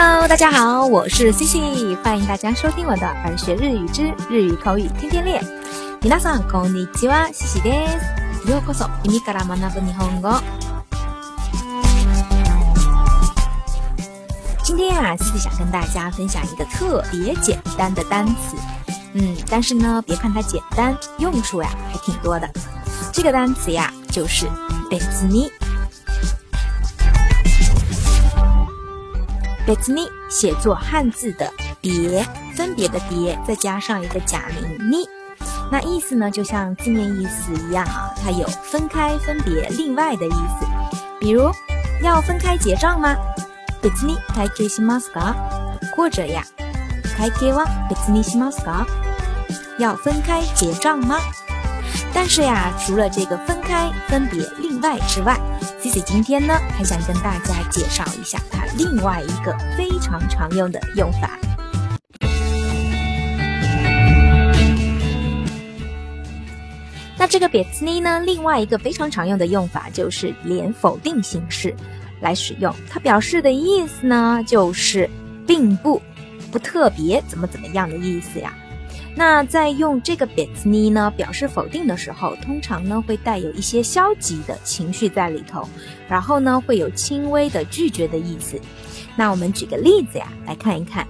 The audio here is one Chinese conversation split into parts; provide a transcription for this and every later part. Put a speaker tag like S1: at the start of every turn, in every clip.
S1: Hello，大家好，我是西西，欢迎大家收听我的《学日语之日语口语天天练》。ニラんンコニキワ西西です。ようこそ意味から学ぶ日本語。今天啊，西西想跟大家分享一个特别简单的单词，嗯，但是呢，别看它简单，用处呀还挺多的。这个单词呀，就是贝子尼。别字呢，写作汉字的别，分别的别，再加上一个假名呢，那意思呢就像字面意思一样啊，它有分开、分别、另外的意思。比如，要分开结账吗？別字呢？開けしますか？或者呀，開けは別字しますか？要分开结账吗？但是呀，除了这个分开、分别另外之外，Cici 今天呢，还想跟大家介绍一下它另外一个非常常用的用法。那这个 b 别字呢，另外一个非常常用的用法就是连否定形式来使用，它表示的意思呢，就是并不不特别怎么怎么样的意思呀。那在用这个 b 别子呢表示否定的时候，通常呢会带有一些消极的情绪在里头，然后呢会有轻微的拒绝的意思。那我们举个例子呀，来看一看，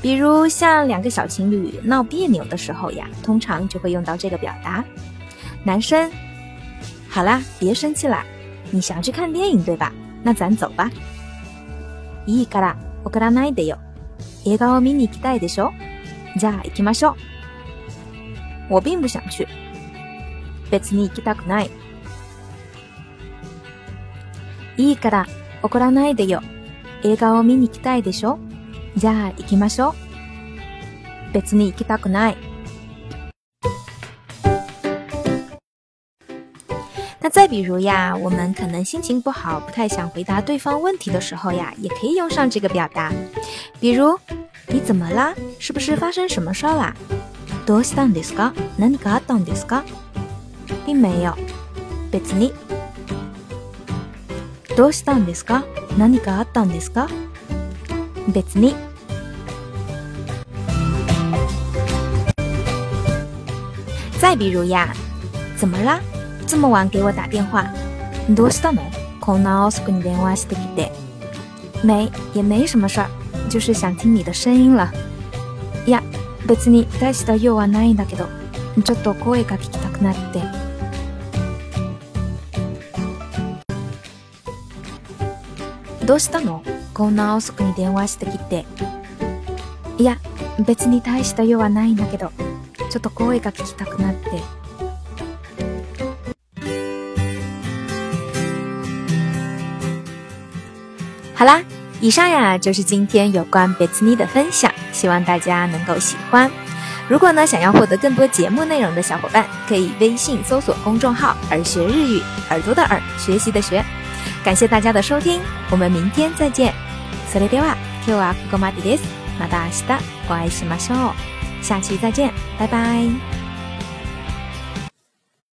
S1: 比如像两个小情侣闹别扭的时候呀，通常就会用到这个表达。男生，好啦，别生气啦，你想去看电影对吧？那咱走吧。いいから怒らないでよ。映画を見に行きたいでしょじゃあ行きましょう。我并不想去。別に行きたくない。いいから怒らないでよ。映画を見に行きたいでしょじゃあ行きましょう。別に行きたくない。那再比如呀，我们可能心情不好，不太想回答对方问题的时候呀，也可以用上这个表达。比如你怎么啦？是不是发生什么事儿了？どうしたんですか？何かあったんですか？并没有。別に。どうしたんですか？何かあったんですか？別に。再比如呀，怎么啦？这么晚给我打电话？どうしたの？今朝お仕事電話してきて。没，也没什么事儿。就是想听你的声音了。いや、別に大した用はないんだけど、ちょっと声が聞きたくなって。どうしたのこんな遅くに電話してきて。いや、別に大した用はないんだけど、ちょっと声が聞きたくなって。好啦。以上呀就是今天有关别子尼的分享，希望大家能够喜欢。如果呢想要获得更多节目内容的小伙伴，可以微信搜索公众号“耳学日语”，耳朵的耳，学习的学。感谢大家的收听，我们明天再见。それでは、今日はこまです。また明日お会いしましょう。下期再见，拜拜。